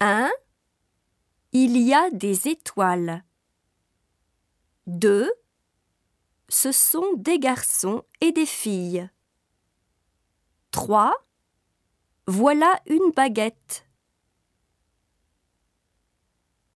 1. Il y a des étoiles. 2. Ce sont des garçons et des filles. 3. Voilà une baguette.